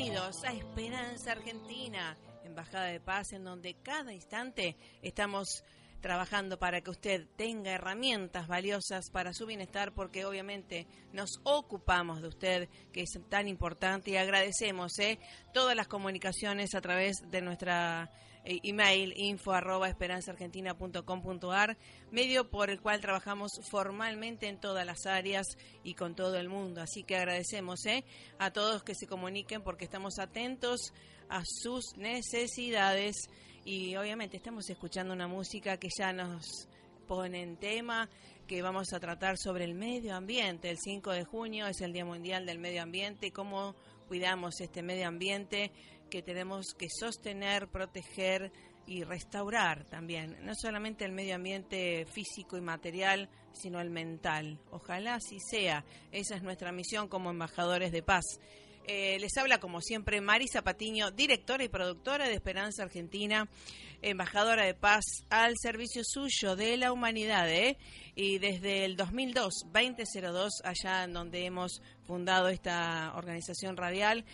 Bienvenidos a Esperanza Argentina, Embajada de Paz, en donde cada instante estamos trabajando para que usted tenga herramientas valiosas para su bienestar, porque obviamente nos ocupamos de usted, que es tan importante, y agradecemos ¿eh? todas las comunicaciones a través de nuestra email info arroba esperanzaargentina.com.ar, medio por el cual trabajamos formalmente en todas las áreas y con todo el mundo. Así que agradecemos ¿eh? a todos que se comuniquen porque estamos atentos a sus necesidades y obviamente estamos escuchando una música que ya nos pone en tema que vamos a tratar sobre el medio ambiente. El 5 de junio es el Día Mundial del Medio Ambiente, cómo cuidamos este medio ambiente que tenemos que sostener, proteger y restaurar también, no solamente el medio ambiente físico y material, sino el mental. Ojalá así sea. Esa es nuestra misión como embajadores de paz. Eh, les habla como siempre Marisa Patiño, directora y productora de Esperanza Argentina, embajadora de paz al servicio suyo de la humanidad. ¿eh? Y desde el 2002, 2002, allá en donde hemos fundado esta organización radial,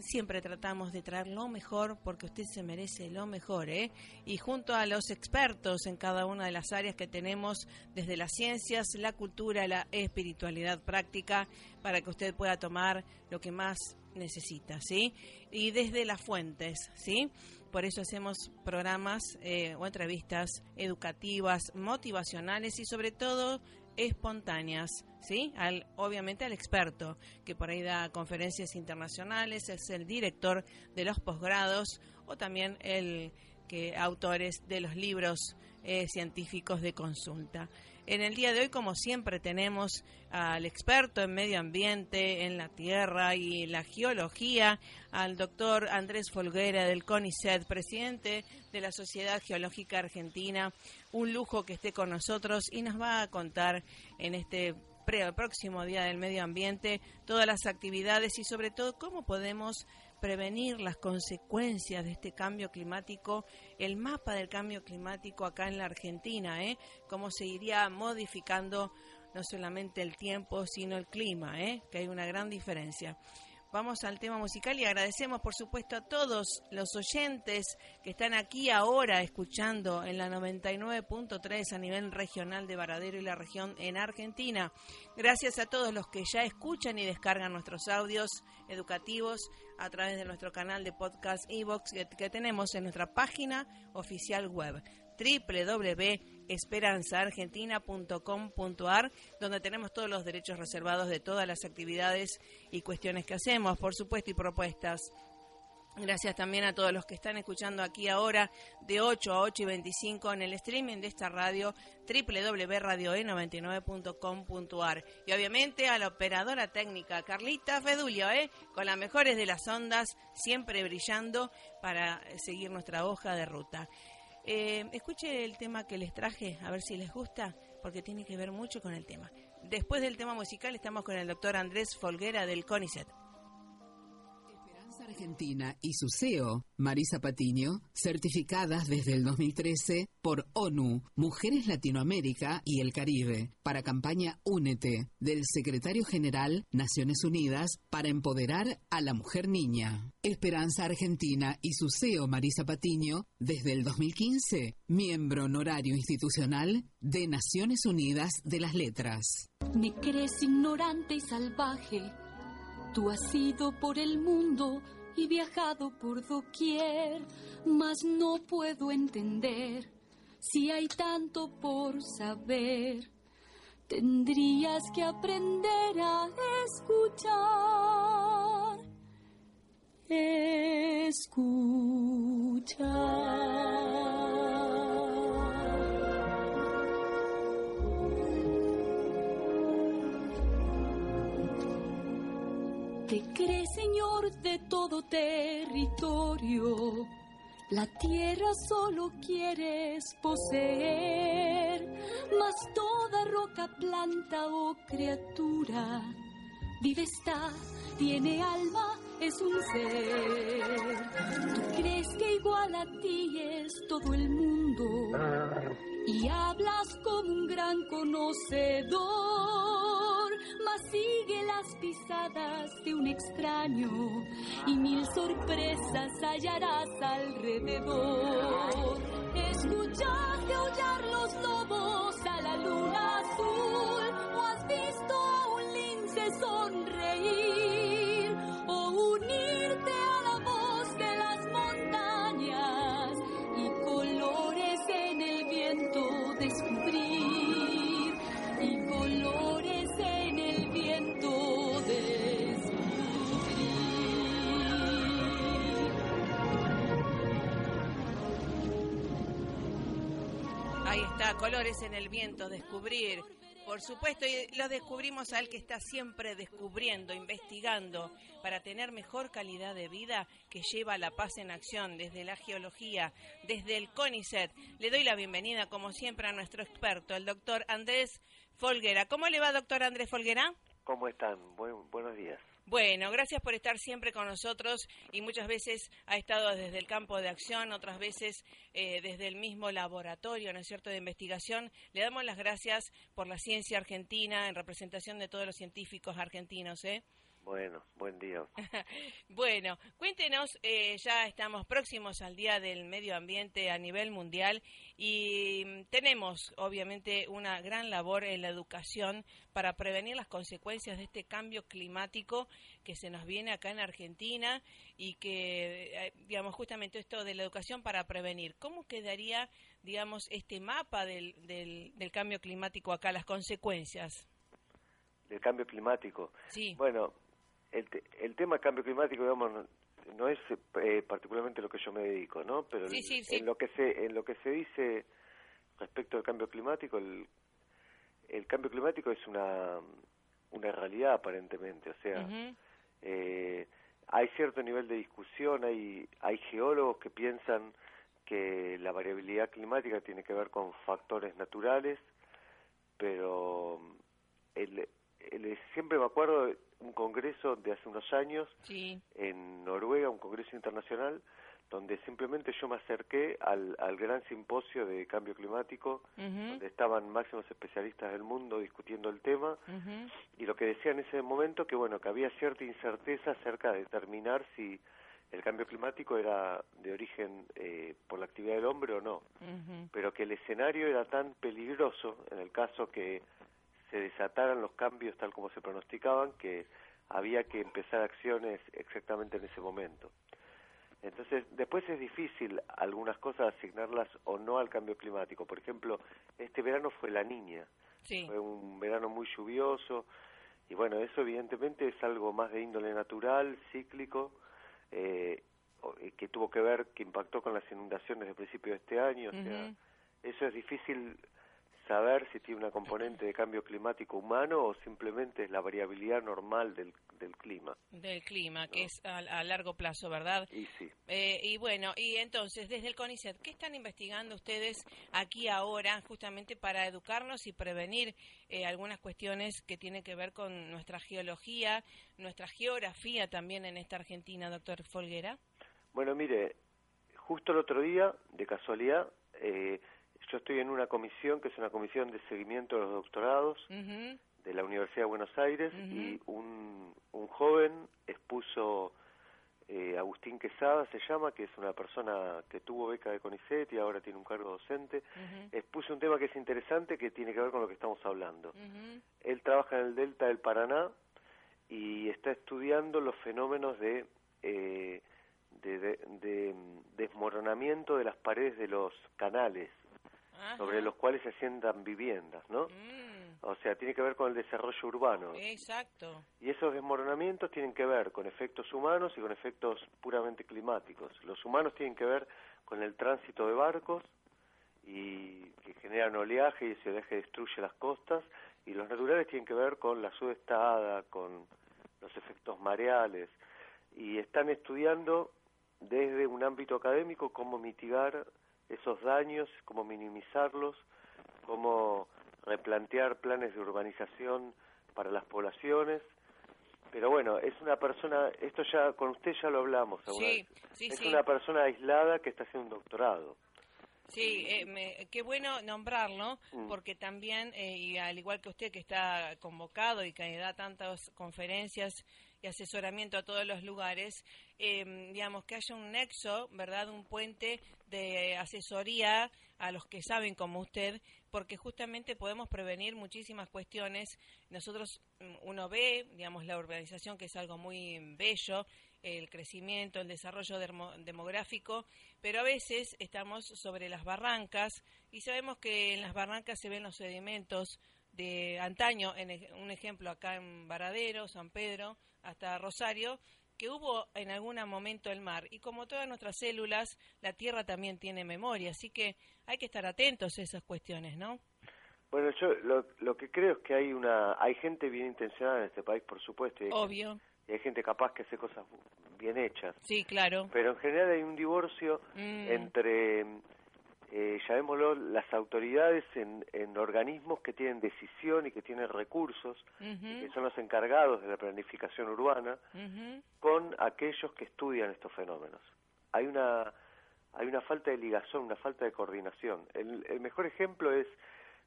siempre tratamos de traer lo mejor porque usted se merece lo mejor, ¿eh? Y junto a los expertos en cada una de las áreas que tenemos, desde las ciencias, la cultura, la espiritualidad práctica, para que usted pueda tomar lo que más necesita, ¿sí? Y desde las fuentes, ¿sí? Por eso hacemos programas eh, o entrevistas educativas, motivacionales y sobre todo espontáneas, ¿sí? Al, obviamente al experto que por ahí da conferencias internacionales, es el director de los posgrados o también el que autores de los libros eh, científicos de consulta. En el día de hoy, como siempre, tenemos al experto en medio ambiente, en la tierra y la geología, al doctor Andrés Folguera del CONICET, presidente de la Sociedad Geológica Argentina. Un lujo que esté con nosotros y nos va a contar en este próximo Día del Medio Ambiente todas las actividades y sobre todo cómo podemos prevenir las consecuencias de este cambio climático, el mapa del cambio climático acá en la Argentina, ¿eh? cómo se iría modificando no solamente el tiempo, sino el clima, ¿eh? que hay una gran diferencia. Vamos al tema musical y agradecemos por supuesto a todos los oyentes que están aquí ahora escuchando en la 99.3 a nivel regional de Varadero y la región en Argentina. Gracias a todos los que ya escuchan y descargan nuestros audios educativos a través de nuestro canal de podcast Evox que, que tenemos en nuestra página oficial web www.esperanzaargentina.com.ar, donde tenemos todos los derechos reservados de todas las actividades y cuestiones que hacemos, por supuesto, y propuestas. Gracias también a todos los que están escuchando aquí ahora de 8 a 8 y 25 en el streaming de esta radio www.radioe99.com.ar y obviamente a la operadora técnica Carlita Fedulio, ¿eh? con las mejores de las ondas, siempre brillando para seguir nuestra hoja de ruta. Eh, escuche el tema que les traje, a ver si les gusta. porque tiene que ver mucho con el tema. Después del tema musical estamos con el doctor Andrés Folguera del CONICET. Argentina y su CEO, Marisa Patiño, certificadas desde el 2013 por ONU, Mujeres Latinoamérica y el Caribe, para campaña Únete, del secretario general Naciones Unidas para empoderar a la mujer niña. Esperanza Argentina y su CEO, Marisa Patiño, desde el 2015, miembro honorario institucional de Naciones Unidas de las Letras. Me crees ignorante y salvaje. Tú has ido por el mundo y viajado por doquier, mas no puedo entender si hay tanto por saber. Tendrías que aprender a escuchar. Escuchar. Te crees señor de todo territorio. La tierra solo quieres poseer, mas toda roca, planta o criatura vive está, tiene alma, es un ser. Tú crees que igual a ti es todo el mundo y hablas como un gran conocedor sigue las pisadas de un extraño y mil sorpresas hallarás alrededor. Escuchaste aullar los lobos colores en el viento, descubrir. Por supuesto, y lo descubrimos al que está siempre descubriendo, investigando, para tener mejor calidad de vida que lleva la paz en acción desde la geología, desde el CONICET. Le doy la bienvenida, como siempre, a nuestro experto, el doctor Andrés Folguera. ¿Cómo le va, doctor Andrés Folguera? ¿Cómo están? buenos días. Bueno, gracias por estar siempre con nosotros y muchas veces ha estado desde el campo de acción, otras veces eh, desde el mismo laboratorio, ¿no es cierto?, de investigación. Le damos las gracias por la ciencia argentina en representación de todos los científicos argentinos, ¿eh? Bueno, buen día. bueno, cuéntenos, eh, ya estamos próximos al Día del Medio Ambiente a nivel mundial y mm, tenemos obviamente una gran labor en la educación para prevenir las consecuencias de este cambio climático que se nos viene acá en Argentina y que, eh, digamos, justamente esto de la educación para prevenir. ¿Cómo quedaría, digamos, este mapa del, del, del cambio climático acá, las consecuencias? Del cambio climático. Sí. Bueno, el, el tema del cambio climático, digamos, no es eh, particularmente lo que yo me dedico, ¿no? Pero en lo que se en lo que se dice respecto al cambio climático, el, el cambio climático es una una realidad aparentemente, o sea, eh, hay cierto nivel de discusión, hay hay geólogos que piensan que la variabilidad climática tiene que ver con factores naturales, pero el, el, siempre me acuerdo un congreso de hace unos años en Noruega, un congreso internacional, donde simplemente yo me acerqué al, al gran simposio de cambio climático, donde estaban máximos especialistas del mundo discutiendo el tema, y lo que decía en ese momento que bueno, que había cierta incerteza acerca de determinar si el cambio climático era de origen eh, por la actividad del hombre o no, pero que el escenario era tan peligroso, en el caso que se desataran los cambios tal como se pronosticaban, que había que empezar acciones exactamente en ese momento. Entonces, después es difícil algunas cosas asignarlas o no al cambio climático. Por ejemplo, este verano fue la niña. Fue un verano muy lluvioso. Y bueno, eso evidentemente es algo más de índole natural, cíclico, eh, que tuvo que ver, que impactó con las inundaciones de principio de este año. O sea, eso es difícil saber si tiene una componente de cambio climático humano o simplemente es la variabilidad normal del, del clima. Del clima, que es a, largo plazo, ¿verdad? Y sí. Eh, y bueno, y entonces, desde el CONICET, ¿qué están investigando ustedes aquí ahora justamente para educarnos y prevenir eh, algunas cuestiones que tienen que ver con nuestra geología, nuestra geografía también en esta Argentina, doctor Folguera? Bueno, mire, justo el otro día, de casualidad, eh, yo estoy en una comisión que es una comisión de seguimiento de los doctorados de la Universidad de Buenos Aires y un, un joven expuso, eh, Agustín Quesada se llama, que es una persona que tuvo beca de CONICET y ahora tiene un cargo docente, expuso un tema que es interesante que tiene que ver con lo que estamos hablando. Él trabaja en el Delta del Paraná y está estudiando los fenómenos de... Eh, de, desmoronamiento de las paredes de los canales sobre los cuales se asientan viviendas, ¿no? Mm. O sea, tiene que ver con el desarrollo urbano. Exacto. Y esos desmoronamientos tienen que ver con efectos humanos y con efectos puramente climáticos. Los humanos tienen que ver con el tránsito de barcos y que generan oleaje y ese oleaje destruye las costas y los naturales tienen que ver con la sudestada, con los efectos mareales y están estudiando desde un ámbito académico cómo mitigar esos daños, cómo minimizarlos, cómo replantear planes de urbanización para las poblaciones. Pero bueno, es una persona, esto ya con usted ya lo hablamos, sí, es una persona aislada que está haciendo un doctorado. Sí, eh, qué bueno nombrarlo, mm. porque también, eh, y al igual que usted que está convocado y que da tantas conferencias y asesoramiento a todos los lugares, eh, digamos, que haya un nexo, ¿verdad? Un puente de asesoría a los que saben como usted, porque justamente podemos prevenir muchísimas cuestiones. Nosotros, mm, uno ve, digamos, la urbanización, que es algo muy bello, el crecimiento, el desarrollo demográfico, pero a veces estamos sobre las barrancas y sabemos que en las barrancas se ven los sedimentos de antaño, en un ejemplo acá en Varadero, San Pedro, hasta Rosario, que hubo en algún momento el mar. Y como todas nuestras células, la Tierra también tiene memoria, así que hay que estar atentos a esas cuestiones, ¿no? Bueno, yo lo, lo que creo es que hay una hay gente bien intencionada en este país, por supuesto. Obvio. y hay gente capaz que hace cosas bien hechas. Sí, claro. Pero en general hay un divorcio mm. entre eh, llamémoslo, las autoridades en, en, organismos que tienen decisión y que tienen recursos, que son los encargados de la planificación urbana, con aquellos que estudian estos fenómenos. Hay una, hay una falta de ligación, una falta de coordinación. El, el mejor ejemplo es,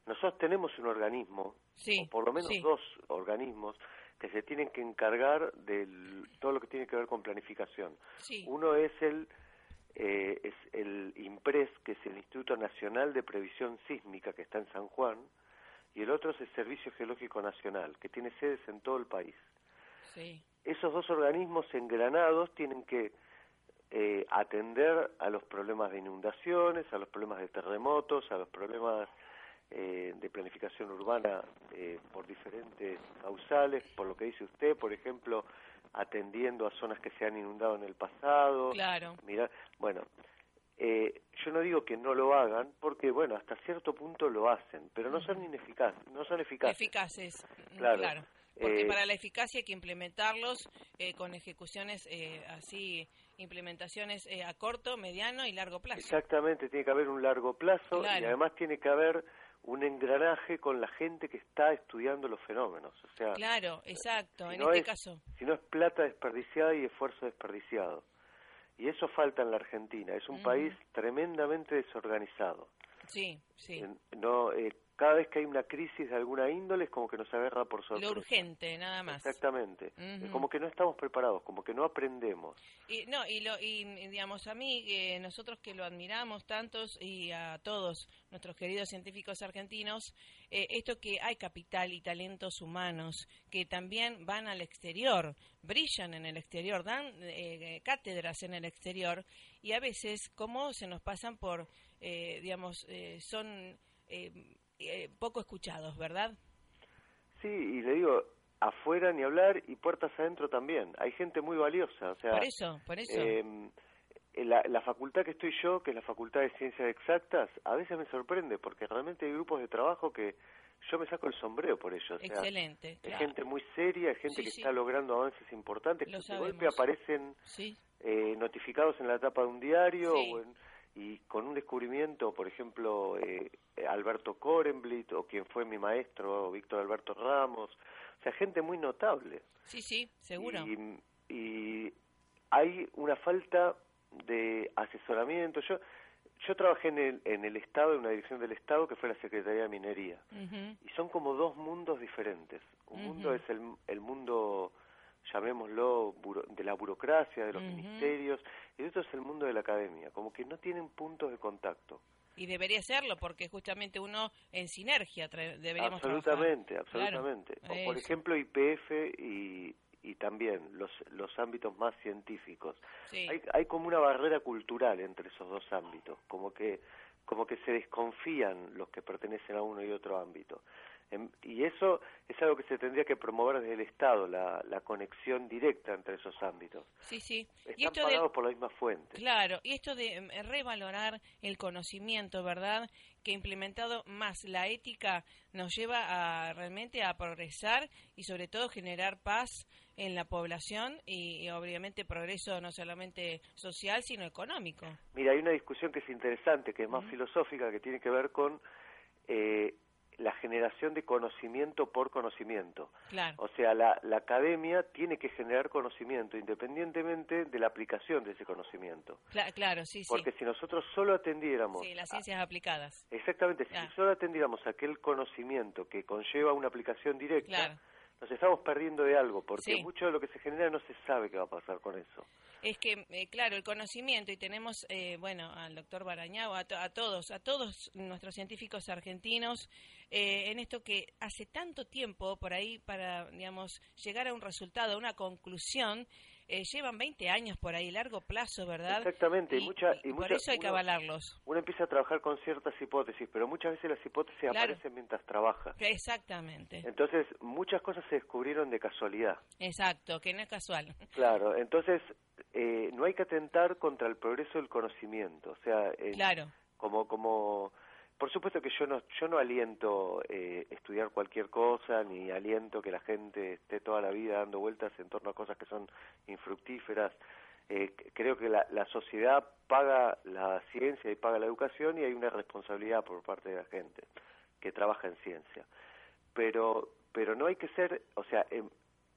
nosotros tenemos un organismo, o por lo menos dos organismos, que se tienen que encargar de todo lo que tiene que ver con planificación. Uno es el eh, es el IMPRES, que es el Instituto Nacional de Previsión Sísmica, que está en San Juan, y el otro es el Servicio Geológico Nacional, que tiene sedes en todo el país. Esos dos organismos engranados tienen que eh, atender a los problemas de inundaciones, a los problemas de terremotos, a los problemas eh, de planificación urbana eh, por diferentes causales, por lo que dice usted, por ejemplo, atendiendo a zonas que se han inundado en el pasado. Claro. Mira, bueno, eh, yo no digo que no lo hagan, porque bueno, hasta cierto punto lo hacen, pero no son ineficaces, no son eficaces. Eficaces, mm, claro. Porque eh, para la eficacia hay que implementarlos eh, con ejecuciones así, implementaciones a corto, mediano y largo plazo. Exactamente, tiene que haber un largo plazo y además tiene que haber un engranaje con la gente que está estudiando los fenómenos. O sea, claro, exacto, en este caso. Si no es plata desperdiciada y esfuerzo desperdiciado. Y eso falta en la Argentina. Es un país tremendamente desorganizado. Sí, sí. No, eh, cada vez que hay una crisis de alguna índole es como que nos agarra por sorpresa. Lo urgente, nada más. Exactamente. Como que no estamos preparados, como que no aprendemos. Y, no, y, lo, y digamos, a mí, eh, nosotros que lo admiramos tantos y a todos nuestros queridos científicos argentinos, eh, esto que hay capital y talentos humanos que también van al exterior, brillan en el exterior, dan eh, cátedras en el exterior y a veces, como se nos pasan por, digamos, son eh, poco escuchados, ¿verdad? Sí, y le digo, afuera ni hablar y puertas adentro también. Hay gente muy valiosa, o sea... Por eso, por eso. Em, la, la, facultad que estoy yo, que es la Facultad de Ciencias Exactas, a veces me sorprende porque realmente hay grupos de trabajo que yo me saco el sombrero por ellos. Excelente. Hay gente muy seria, hay gente que está logrando avances importantes, que de golpe aparecen eh, notificados en la tapa de un diario y con un descubrimiento, por ejemplo, eh, Alberto Korenblit o quien fue mi maestro, Víctor Alberto Ramos, o sea, gente muy notable. Sí, sí, seguro. y hay una falta de asesoramiento. Yo yo trabajé en el, en el Estado, en una dirección del Estado que fue la Secretaría de Minería. Y son como dos mundos diferentes. Un mundo es el, el mundo, llamémoslo, de la burocracia, de los ministerios, y otro es el mundo de la academia. Como que no tienen puntos de contacto. Y debería serlo, porque justamente uno en sinergia deberíamos Absolutamente, absolutamente. por ejemplo, IPF y, y también los, los ámbitos más científicos. Hay, hay como una barrera cultural entre esos dos ámbitos, como que, como que se desconfían los que pertenecen a uno y otro ámbito. Em, y eso es algo que se tendría que promover desde el Estado, la, la conexión directa entre esos ámbitos. Sí, sí. Están pagados por la misma fuente. Claro, y esto de em, revalorar el conocimiento, ¿verdad? Que implementado más la ética nos lleva a realmente a progresar y sobre todo generar paz en la población y, obviamente progreso no solamente social sino económico. Mira, hay una discusión que es interesante, que es más filosófica, que tiene que ver con eh, la generación de conocimiento por conocimiento. O sea, la, academia tiene que generar conocimiento independientemente de la aplicación de ese conocimiento. claro, sí, sí. Porque si nosotros solo atendiéramos... Sí, las ciencias aplicadas. Exactamente, si solo atendiéramos aquel conocimiento que conlleva una aplicación directa, nos estamos perdiendo de algo, porque mucho de lo que se genera no se sabe qué va a pasar con eso. Es que, eh, claro, el conocimiento, y tenemos, eh, bueno, al doctor Barañao, a, todos, a todos nuestros científicos argentinos, eh, en esto que hace tanto tiempo por ahí para, digamos, llegar a un resultado, a una conclusión, eh, llevan 20 años por ahí, largo plazo, ¿verdad? Exactamente, y, mucha, y, por eso hay que avalarlos. Uno empieza a trabajar con ciertas hipótesis, pero muchas veces las hipótesis aparecen mientras trabaja. Exactamente. Entonces, muchas cosas se descubrieron de casualidad. Exacto, que no es casual. Claro, entonces, eh, no hay que atentar contra el progreso del conocimiento, o sea, claro. como, como por supuesto que yo no, yo no aliento eh, estudiar cualquier cosa, ni aliento que la gente esté toda la vida dando vueltas en torno a cosas que son infructíferas. Eh, creo que la, la sociedad paga la ciencia y paga la educación y hay una responsabilidad por parte de la gente que trabaja en ciencia. Pero, pero no hay que ser, o sea, em,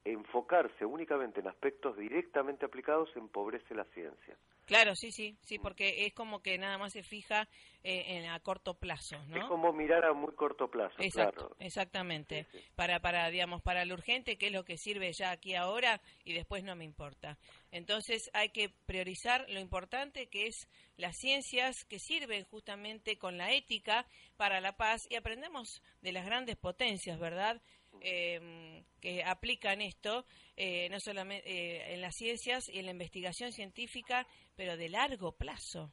enfocarse únicamente en aspectos directamente aplicados empobrece la ciencia. Claro, sí, sí, sí, porque es como que nada más se fija eh, en a corto plazo, ¿no? Es como mirar a muy corto plazo, Exacto, Exactamente, para para digamos para lo urgente, que es lo que sirve ya aquí ahora y después no me importa. Entonces hay que priorizar lo importante que es las ciencias que sirven justamente con la ética para la paz y aprendemos de las grandes potencias, ¿verdad? Eh, que aplican esto, eh, no solamente eh, en las ciencias y en la investigación científica, pero de largo plazo.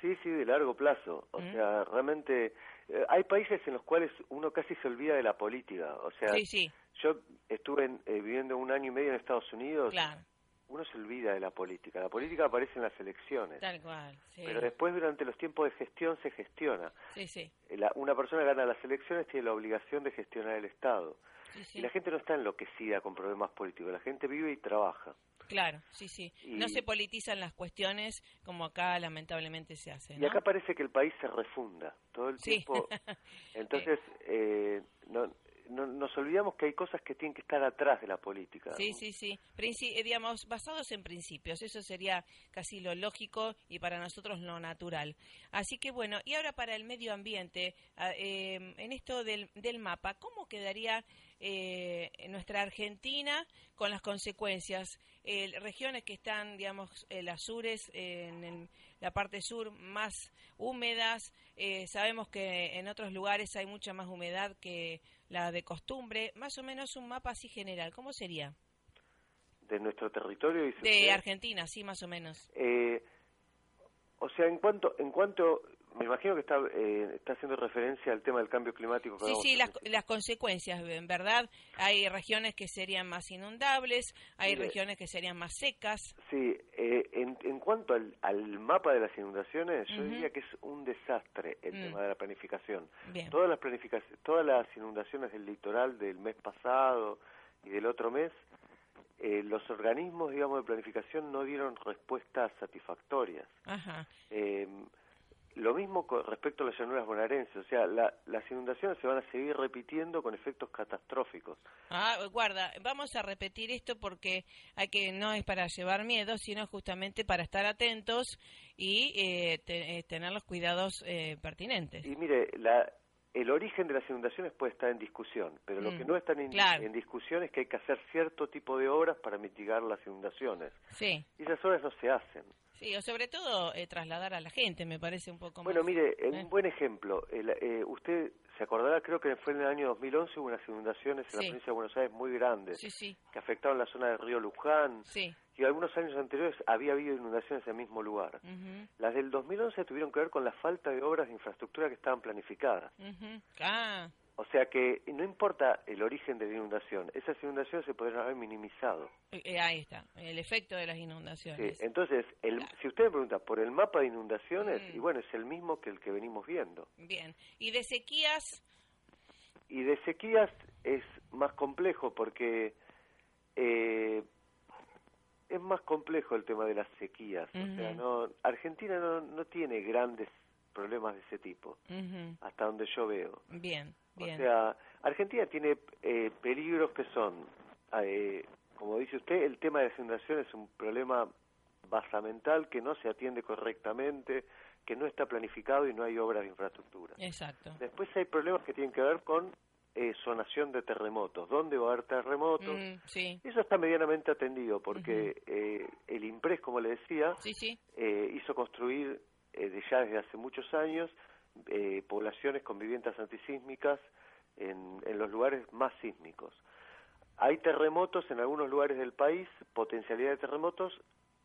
Sí, sí, de largo plazo. O ¿Mm? sea, realmente eh, hay países en los cuales uno casi se olvida de la política. O sea, yo estuve viviendo un año y medio en Estados Unidos. Uno se olvida de la política. La política aparece en las elecciones. Tal cual. Pero después, durante los tiempos de gestión, se gestiona. Sí, sí. una persona gana las elecciones tiene la obligación de gestionar el Estado. Y la gente no está enloquecida con problemas políticos, la gente vive y trabaja. Claro, sí, sí. No se politizan las cuestiones como acá lamentablemente se hace. Y acá parece que el país se refunda todo el tiempo. Entonces, eh, no, nos olvidamos que hay cosas que tienen que estar atrás de la política. Sí, sí, sí. Eh, basados en principios. Eso sería casi lo lógico y para nosotros lo natural. Así que bueno, y ahora para el medio ambiente, em, en esto del, del mapa, ¿cómo quedaría eh, nuestra Argentina con las consecuencias? Eh, regiones que están, digamos, eh, las sures, en la parte sur más húmedas. sabemos que en otros lugares hay mucha más humedad que la de costumbre, más o menos un mapa así general, ¿cómo sería? De nuestro territorio. de Argentina, sí, más o menos. Eh, o sea, en cuanto, en cuanto me imagino que está, eh, está haciendo referencia al tema del cambio climático. sí, sí, las, las, consecuencias, en verdad. Hay regiones que serían más inundables, hay regiones que serían más secas. Sí, eh, en, en, cuanto al, al, mapa de las inundaciones, yo diría que es un desastre el mm. tema de la planificación. Todas las planificaciones, todas las inundaciones del litoral del mes pasado y del otro mes, eh, los organismos, digamos, de planificación no dieron respuestas satisfactorias. Ajá. Eh, lo mismo con respecto a las llanuras bonaerenses, o sea, las inundaciones se van a seguir repitiendo con efectos catastróficos. Ah, guarda, vamos a repetir esto porque hay que no es para llevar miedo, sino justamente para estar atentos y eh, eh tener los cuidados eh, pertinentes. Y mire, la, el origen de las inundaciones puede estar en discusión, pero lo que mm, no está en, discusión es que hay que hacer cierto tipo de obras para mitigar las inundaciones. Sí. Y esas obras no se hacen. Sí, o sobre todo eh, trasladar a la gente, me parece un poco bueno, más... Bueno, mire, un eh. buen ejemplo. Eh, usted se acordará, creo que fue en el año 2011, hubo unas inundaciones en la provincia de Buenos Aires muy grandes, que afectaron la zona del río Luján, y algunos años anteriores había habido inundaciones en el mismo lugar. Las del 2011 tuvieron que ver con la falta de obras de infraestructura que estaban planificadas. ah. O sea que no importa el origen de la inundación, esas inundaciones se podrían haber minimizado. Eh, eh, ahí está, el efecto de las inundaciones. Sí, entonces, el, si usted me pregunta por el mapa de inundaciones, mm. y bueno, es el mismo que el que venimos viendo. Bien, ¿y de sequías? Y de sequías es más complejo porque eh, es más complejo el tema de las sequías. O sea, no, Argentina no, no tiene grandes problemas de ese tipo, hasta donde yo veo. Bien. O sea, Argentina tiene eh, peligros que son, eh, como dice usted, el tema de la es un problema basamental que no se atiende correctamente, que no está planificado y no hay obras de infraestructura. Exacto. Después hay problemas que tienen que ver con eh, sonación de terremotos. ¿Dónde va a haber terremotos? Mm, sí. Eso está medianamente atendido porque eh, el IMPRES, como le decía, hizo construir ya desde hace muchos años eh, poblaciones con viviendas antisísmicas en, en los lugares más sísmicos. Hay terremotos en algunos lugares del país, potencialidad de terremotos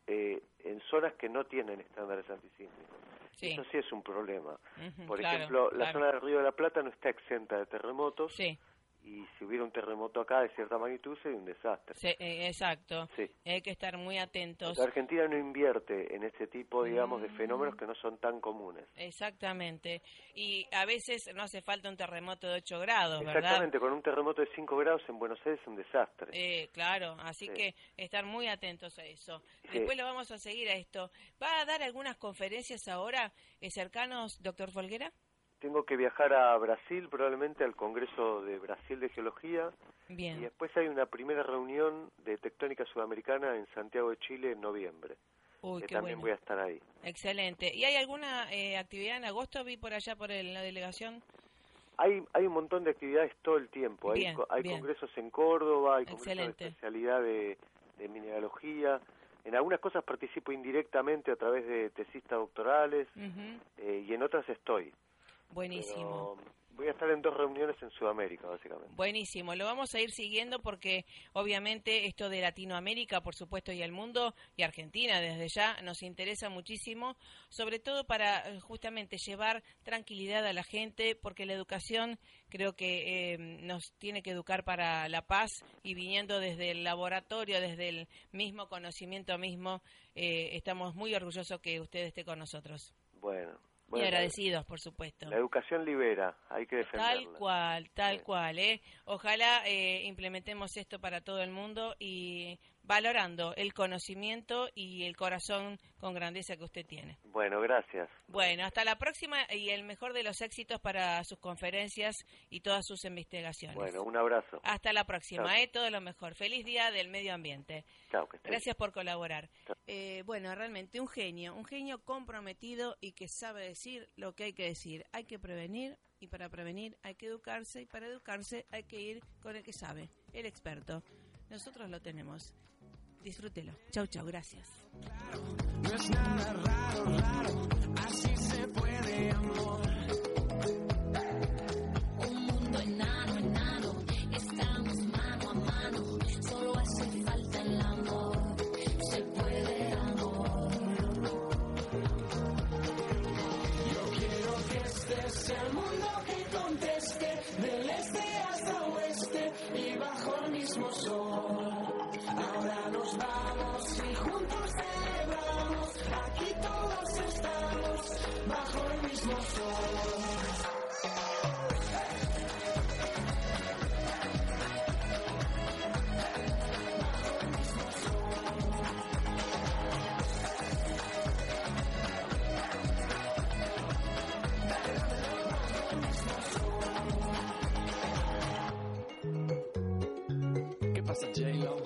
eh, en zonas que no tienen estándares antisísmicos. Eso sí es un problema. Por ejemplo, la zona del Río de la Plata no está exenta de terremotos. Sí y si hubiera un terremoto acá de cierta magnitud sería un desastre. Eh, exacto. Hay que estar muy atentos. La Argentina no invierte en este tipo, digamos, de fenómenos mm. que no son tan comunes. Exactamente. Y a veces no hace falta un terremoto de 8 grados, ¿verdad? Exactamente, con un terremoto de 5 grados en Buenos Aires es un desastre. Eh, claro, así que estar muy atentos a eso. Después lo vamos a seguir a esto. ¿Va a dar algunas conferencias ahora eh, cercanos, doctor Folguera? Tengo que viajar a Brasil, probablemente al Congreso de Brasil de Geología. Bien. Y después hay una primera reunión de tectónica sudamericana en Santiago de Chile en noviembre. Uy, que también voy a estar ahí. Excelente. ¿Y hay alguna eh, actividad en agosto? Vi por allá por la delegación. Hay, hay un montón de actividades todo el tiempo. hay, hay congresos en Córdoba, hay congresos de especialidad de, mineralogía. En algunas cosas participo indirectamente a través de tesistas doctorales eh, y en otras estoy. Buenísimo. voy a estar en dos reuniones en Sudamérica, básicamente. Buenísimo, lo vamos a ir siguiendo porque obviamente esto de Latinoamérica, por supuesto, y el mundo, y Argentina desde ya, nos interesa muchísimo, sobre todo para eh, justamente llevar tranquilidad a la gente, porque la educación creo que eh, nos tiene que educar para la paz y viniendo desde el laboratorio, desde el mismo conocimiento mismo, eh, estamos muy orgullosos que usted esté con nosotros. Bueno, y agradecidos, por supuesto. La educación libera, hay que defenderla. Tal cual, tal cual. ¿eh? Ojalá eh, implementemos esto para todo el mundo y valorando el conocimiento y el corazón con grandeza que usted tiene. Bueno, gracias. Bueno, hasta la próxima y el mejor de los éxitos para sus conferencias y todas sus investigaciones. Bueno, un abrazo. Hasta la próxima, ¿eh? todo lo mejor. Feliz día del medio ambiente. Chao, Gracias por colaborar. Eh, bueno, realmente un genio, un genio comprometido y que sabe decir lo que hay que decir. Hay que prevenir y para prevenir hay que educarse y para educarse hay que ir con el que sabe, el experto. Nosotros lo tenemos. Disfrútelo. Chau, chau, gracias. day.